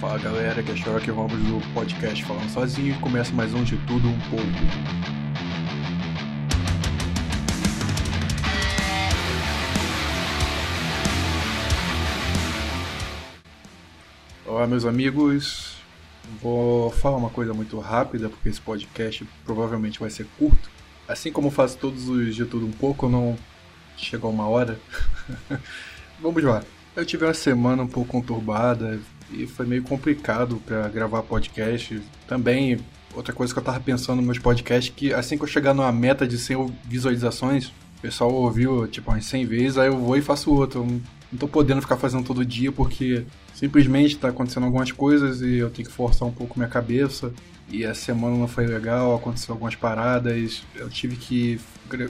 Fala galera, que é Sherlock Holmes do podcast Falando Sozinho e começa mais um de tudo um pouco. Olá meus amigos, vou falar uma coisa muito rápida porque esse podcast provavelmente vai ser curto. Assim como faço todos os de tudo um pouco, não chegou uma hora. Vamos lá. Eu tive uma semana um pouco conturbada e foi meio complicado para gravar podcast. Também, outra coisa que eu tava pensando nos meus podcasts, que assim que eu chegar numa meta de 100 visualizações, o pessoal ouviu tipo umas 100 vezes, aí eu vou e faço outro. Não tô podendo ficar fazendo todo dia porque simplesmente tá acontecendo algumas coisas e eu tenho que forçar um pouco minha cabeça. E a semana não foi legal, aconteceu algumas paradas. Eu tive que.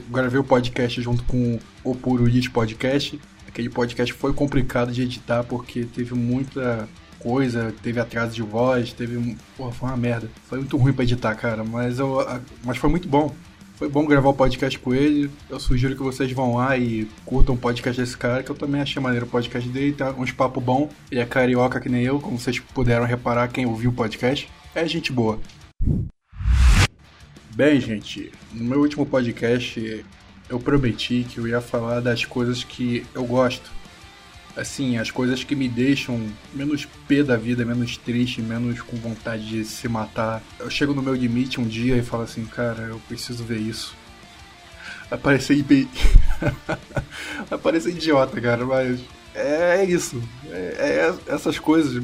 Gravei o podcast junto com o Puro Elite Podcast. Aquele podcast foi complicado de editar porque teve muita coisa, teve atraso de voz, teve. Porra, foi uma merda. Foi muito ruim pra editar, cara, mas, eu, mas foi muito bom. Foi bom gravar o podcast com ele. Eu sugiro que vocês vão lá e curtam o podcast desse cara, que eu também achei maneiro o podcast dele. Tem uns papo bom. Ele é carioca que nem eu, como vocês puderam reparar quem ouviu o podcast. É gente boa. Bem, gente, no meu último podcast eu prometi que eu ia falar das coisas que eu gosto. Assim, as coisas que me deixam menos pé da vida, menos triste, menos com vontade de se matar. Eu chego no meu limite um dia e falo assim, cara, eu preciso ver isso. Vai parecer IP... Vai parecer idiota, cara, mas é, isso. É, é, essas coisas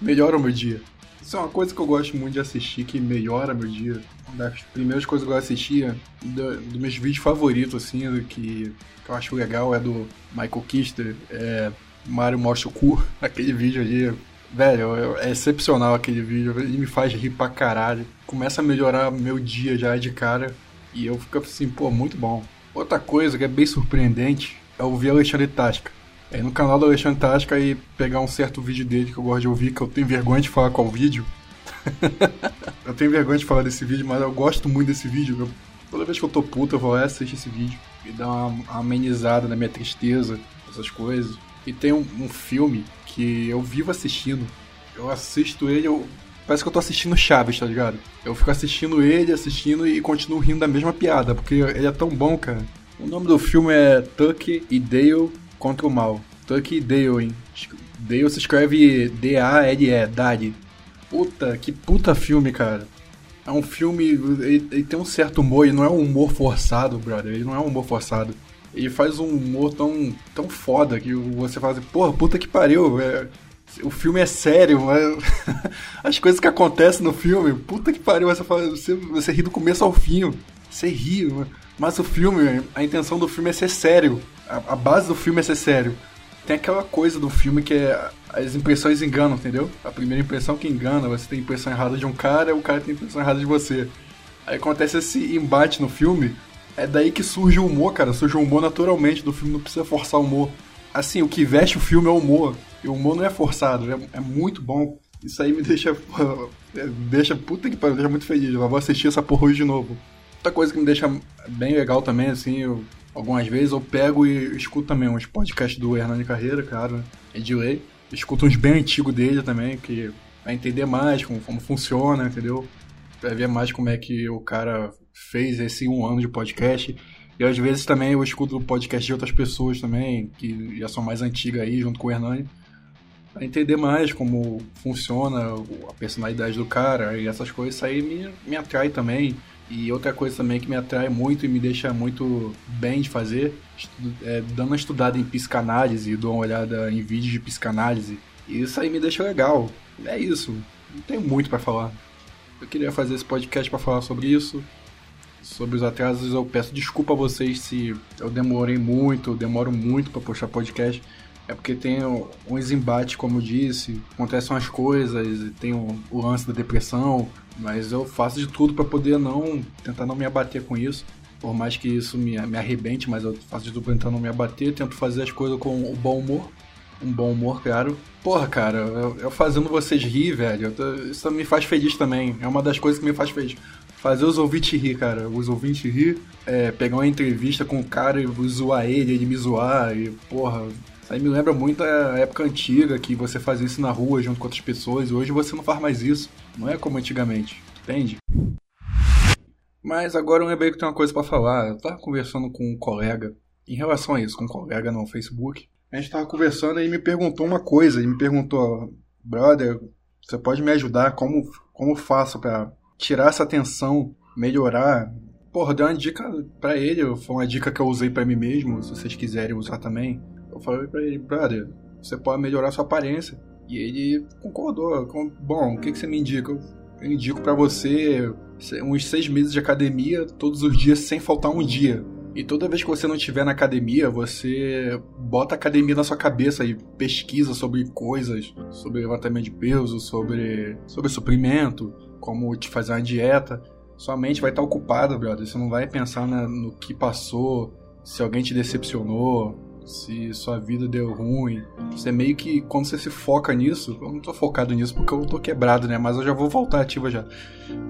melhoram meu dia. Isso é uma coisa que eu gosto muito de assistir, que melhora meu dia. Uma das primeiras coisas que eu assistia, do, dos meus vídeos favoritos, assim, que, que, eu acho legal é do Michael Kister, é Mario mostra o cu, aquele vídeo ali. Velho, é excepcional aquele vídeo, ele me faz rir pra caralho. Começa a melhorar meu dia já de cara. E eu fico assim, pô, muito bom. Outra coisa que é bem surpreendente é ouvir Alexandre Tasca. É no canal do Alexandre Tasca e pegar um certo vídeo dele que eu gosto de ouvir, que eu tenho vergonha de falar qual vídeo. eu tenho vergonha de falar desse vídeo, mas eu gosto muito desse vídeo. Eu, toda vez que eu tô puto, eu vou lá assistir esse vídeo e dar uma, uma amenizada na minha tristeza, essas coisas. E tem um, um, filme que eu vivo assistindo. Eu assisto ele, eu. Parece que eu tô assistindo Chaves, tá ligado? Eu fico assistindo ele, assistindo e continuo rindo da mesma piada, porque ele é tão bom, cara. O nome do filme é Tuck e Dale contra o mal. Tuck e Dale, hein? Dale se escreve D-A-L-E, Dale. Puta, que puta filme, cara. É um filme. Ele, ele, tem um certo humor, e não é um humor forçado, brother. Ele não é um humor forçado. Ele faz um humor tão, tão foda que você fala assim, porra, puta que pariu. É, o filme é sério, as coisas que acontecem no filme, puta que pariu. Você, fala, você, você ri do começo ao fim. Você ri, mas o filme, a intenção do filme é ser sério. A, a base do filme é ser sério. Tem aquela coisa do filme que é as impressões enganam, entendeu? A primeira impressão que engana, você tem a impressão errada de um cara, o cara tem a impressão errada de você. Aí acontece esse embate no filme, é daí que surge o humor, cara. Surge o humor naturalmente do filme, não precisa forçar o humor. Assim, o que veste o filme é o humor. E o humor não é forçado, é, é muito bom. Isso aí me deixa. deixa puta que pariu, deixa muito feliz. Eu vou assistir essa porra hoje de novo. Outra coisa que me deixa bem legal também, assim, eu, algumas vezes eu pego e escuto também uns podcasts do Hernani Carreira, cara, é de lei. Escuto uns bem antigos dele também, que vai entender mais como, como funciona, entendeu? Vai ver mais como é que o cara fez esse um ano de podcast. E às vezes também eu escuto podcast de outras pessoas também, que já são mais antigas aí, junto com o Hernani, para entender mais como funciona a personalidade do cara e essas coisas. Isso aí me, me atrai também. E outra coisa também que me atrai muito e me deixa muito bem de fazer, é dando uma estudada em psicanálise, dou uma olhada em vídeos de psicanálise. E isso aí me deixa legal. É isso. Não tenho muito para falar. Eu queria fazer esse podcast para falar sobre isso sobre os atrasos, eu peço desculpa a vocês se eu demorei muito, demoro muito para postar podcast. É porque tem uns embates, como disse, acontecem umas coisas, tem o, o lance da depressão, mas eu faço de tudo para poder não tentar não me abater com isso. Por mais que isso me, me arrebente, mas eu faço de tudo pra tentar não me abater, tento fazer as coisas com o bom humor. Um bom humor, claro. Porra, cara, eu, eu fazendo vocês rir, velho, eu, isso me faz feliz também. É uma das coisas que me faz feliz fazer os ouvintes rir, cara. Os ouvintes rir, é, pegar uma entrevista com o cara e zoar ele, ele me zoar, e, porra, Isso aí me lembra muito a época antiga que você fazia isso na rua junto com outras pessoas e hoje você não faz mais isso. Não é como antigamente, entende? Mas agora eu lembrei que tem uma coisa para falar. Eu tava conversando com um colega em relação a isso, com um colega no Facebook. A gente tava conversando e ele me perguntou uma coisa. Ele me perguntou, brother, você pode me ajudar? Como, como faço para tirar essa tensão, melhorar? Porra, deu uma dica para ele. Foi uma dica que eu usei para mim mesmo. Se vocês quiserem usar também. Eu falei pra ele, brother, você pode melhorar sua aparência. E ele concordou. Bom, o que, que você me indica? Eu indico para você uns seis meses de academia, todos os dias, sem faltar um dia. E toda vez que você não estiver na academia, você bota a academia na sua cabeça e pesquisa sobre coisas, sobre levantamento de peso, sobre, sobre suprimento, como te fazer uma dieta. Sua mente vai estar ocupada, brother. Você não vai pensar no que passou, se alguém te decepcionou, se sua vida deu ruim. Você meio que, quando você se foca nisso, eu não tô focado nisso porque eu tô quebrado, né? Mas eu já vou voltar ativa já.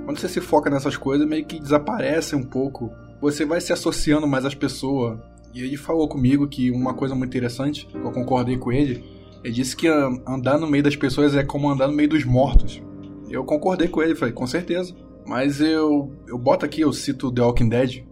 Quando você se foca nessas coisas, meio que desaparece um pouco. Você vai se associando mais às pessoas. E ele falou comigo que uma coisa muito interessante, que eu concordei com ele, ele disse que andar no meio das pessoas é como andar no meio dos mortos. Eu concordei com ele, falei, com certeza. Mas eu, eu boto aqui, eu cito The Walking Dead,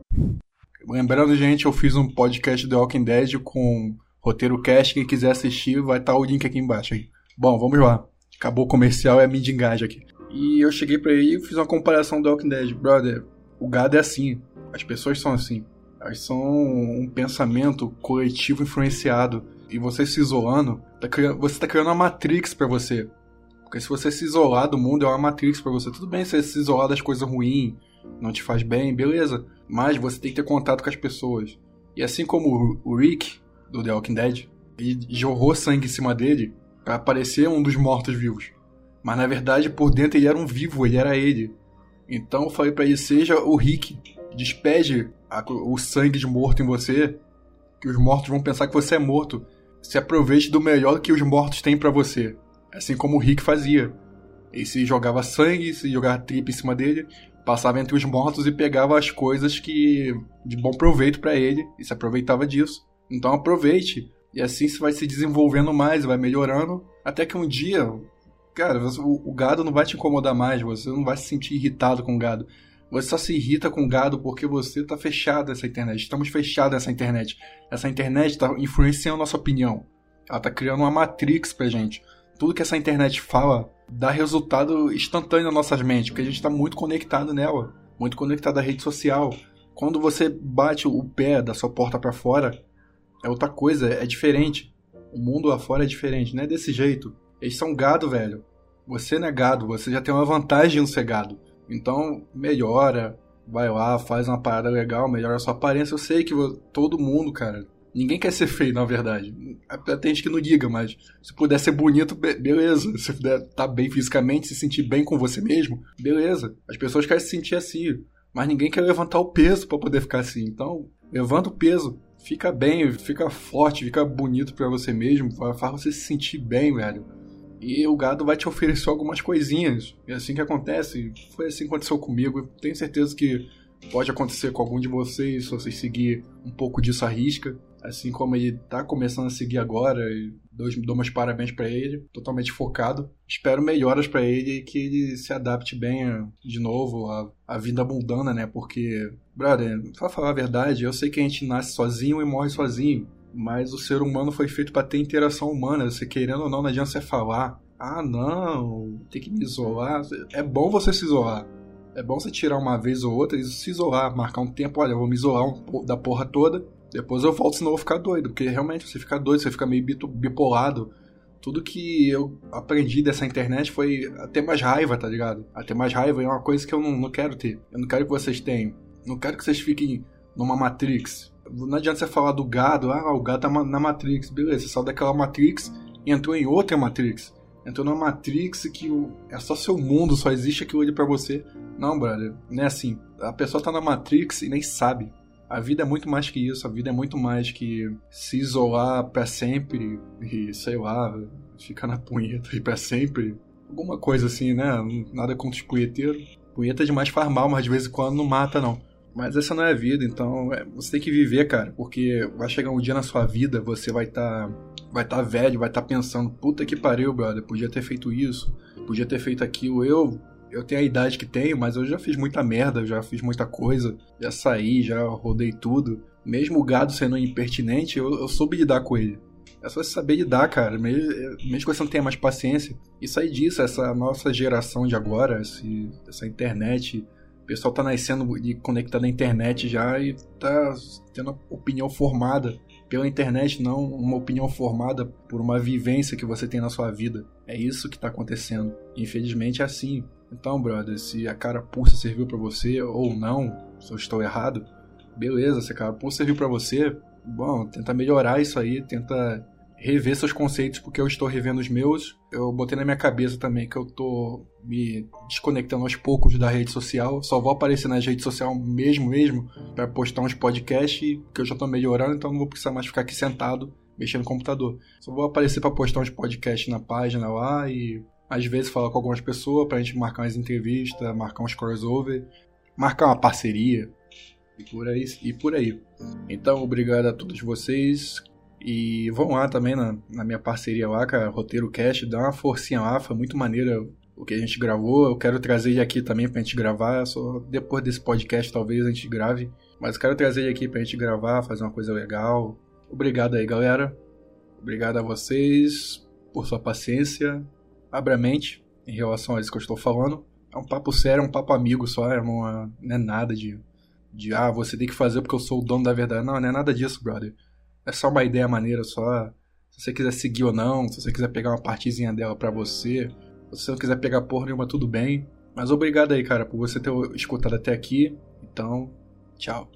Lembrando, gente, eu fiz um podcast The Walking Dead com roteiro cast. Quem quiser assistir, vai estar tá o link aqui embaixo. Aí. Bom, vamos lá. Acabou o comercial, é a mídia engaja aqui. E eu cheguei pra ele e fiz uma comparação do Walking Dead. Brother, o gado é assim. As pessoas são assim. Elas são um pensamento coletivo influenciado. E você se isolando, tá criando, você tá criando uma Matrix para você. Porque se você se isolar do mundo, é uma Matrix para você. Tudo bem você se isolar das coisas ruins, não te faz bem, beleza. Mas você tem que ter contato com as pessoas. E assim como o Rick, do The Walking Dead, ele jorrou sangue em cima dele para aparecer um dos mortos-vivos. Mas na verdade, por dentro ele era um vivo, ele era ele. Então eu falei para ele: seja o Rick, despeje a, o sangue de morto em você, que os mortos vão pensar que você é morto. Se aproveite do melhor que os mortos têm para você. Assim como o Rick fazia. Ele se jogava sangue, se jogava tripa em cima dele, passava entre os mortos e pegava as coisas que de bom proveito para ele e se aproveitava disso. Então aproveite e assim você vai se desenvolvendo mais, vai melhorando, até que um dia, cara, o, o gado não vai te incomodar mais, você não vai se sentir irritado com o gado. Você só se irrita com o gado porque você está fechado nessa internet. Estamos fechados nessa internet. Essa internet está influenciando nossa opinião. Ela está criando uma matrix pra gente. Tudo que essa internet fala dá resultado instantâneo nas nossas mentes, porque a gente está muito conectado nela, muito conectado à rede social. Quando você bate o pé da sua porta para fora, é outra coisa, é diferente. O mundo lá fora é diferente, não é desse jeito. Eles são gado, velho. Você não é gado, você já tem uma vantagem no ser gado. Então, melhora, vai lá, faz uma parada legal, melhora a sua aparência. Eu sei que todo mundo, cara, Ninguém quer ser feio, na verdade. Tem gente que não liga, mas se puder ser bonito, beleza. Se puder estar tá bem fisicamente, se sentir bem com você mesmo, beleza. As pessoas querem se sentir assim, mas ninguém quer levantar o peso para poder ficar assim. Então, levanta o peso, fica bem, fica forte, fica bonito para você mesmo, faz você se sentir bem, velho. E o gado vai te oferecer algumas coisinhas. É assim que acontece. Foi assim que aconteceu comigo. Tenho certeza que pode acontecer com algum de vocês se vocês seguir um pouco disso à risca assim como ele tá começando a seguir agora, e dou, dou meus parabéns para ele, totalmente focado. Espero melhoras para ele e que ele se adapte bem de novo à, à vida mundana, né? Porque, brother, pra falar a verdade, eu sei que a gente nasce sozinho e morre sozinho, mas o ser humano foi feito para ter interação humana. Você querendo ou não, não adianta você falar. Ah, não, tem que me isolar. É bom você se isolar. É bom você tirar uma vez ou outra e se isolar, marcar um tempo, olha, eu vou me isolar um, da porra toda depois eu volto, senão eu vou ficar doido. Porque realmente você fica doido, você fica meio bipolado. Tudo que eu aprendi dessa internet foi a ter mais raiva, tá ligado? A ter mais raiva é uma coisa que eu não, não quero ter. Eu não quero que vocês tenham. Não quero que vocês fiquem numa Matrix. Não adianta você falar do gado, ah, o gado tá na Matrix. Beleza, você saiu daquela Matrix e entrou em outra Matrix. Entrou numa Matrix que é só seu mundo, só existe aquilo ali pra você. Não, brother, não é assim. A pessoa tá na Matrix e nem sabe. A vida é muito mais que isso, a vida é muito mais que se isolar para sempre e, sei lá, ficar na punheta e para sempre. Alguma coisa assim, né? Nada contra os punheteiros. Punheta é demais faz mal, mas de vez em quando não mata, não. Mas essa não é a vida, então é, você tem que viver, cara, porque vai chegar um dia na sua vida, você vai estar tá, vai tá velho, vai estar tá pensando, puta que pariu, brother, podia ter feito isso, podia ter feito aquilo. Eu eu tenho a idade que tenho, mas eu já fiz muita merda, já fiz muita coisa, já saí, já rodei tudo. Mesmo o gado sendo impertinente, eu, eu soube lidar com ele. É só saber lidar, cara. Mesmo, que você não tenha mais paciência. E sair disso, essa nossa geração de agora, esse, essa internet. O pessoal tá nascendo e conectado na internet já e tá tendo opinião formada pela internet, não uma opinião formada por uma vivência que você tem na sua vida. É isso que tá acontecendo. Infelizmente é assim. Então, brother, se a carapuça serviu para você ou não, se eu estou errado, beleza, se a carapuça serviu para você, bom, tenta melhorar isso aí, tenta rever seus conceitos, porque eu estou revendo os meus. Eu botei na minha cabeça também que eu tô me desconectando aos poucos da rede social. Só vou aparecer nas redes sociais mesmo, mesmo, para postar uns podcasts, que eu já tô melhorando, então não vou precisar mais ficar aqui sentado mexendo no computador. Só vou aparecer para postar uns podcasts na página lá e às vezes falar com algumas pessoas pra gente marcar umas entrevistas, marcar uns crossover, marcar uma parceria e por aí. E por aí. Então, obrigado a todos vocês. E vão lá também na, na minha parceria lá, cara, Roteiro Cast, dá uma forcinha lá, foi muito maneiro o que a gente gravou. Eu quero trazer aqui também pra gente gravar, só depois desse podcast talvez a gente grave. Mas quero trazer aqui pra gente gravar, fazer uma coisa legal. Obrigado aí, galera. Obrigado a vocês por sua paciência abre a mente em relação a isso que eu estou falando. É um papo sério, é um papo amigo só, é uma, não é nada de, de, ah, você tem que fazer porque eu sou o dono da verdade. Não, não é nada disso, brother. É só uma ideia maneira, só. Se você quiser seguir ou não, se você quiser pegar uma partezinha dela para você, se você não quiser pegar porra nenhuma, tudo bem. Mas obrigado aí, cara, por você ter escutado até aqui. Então, tchau.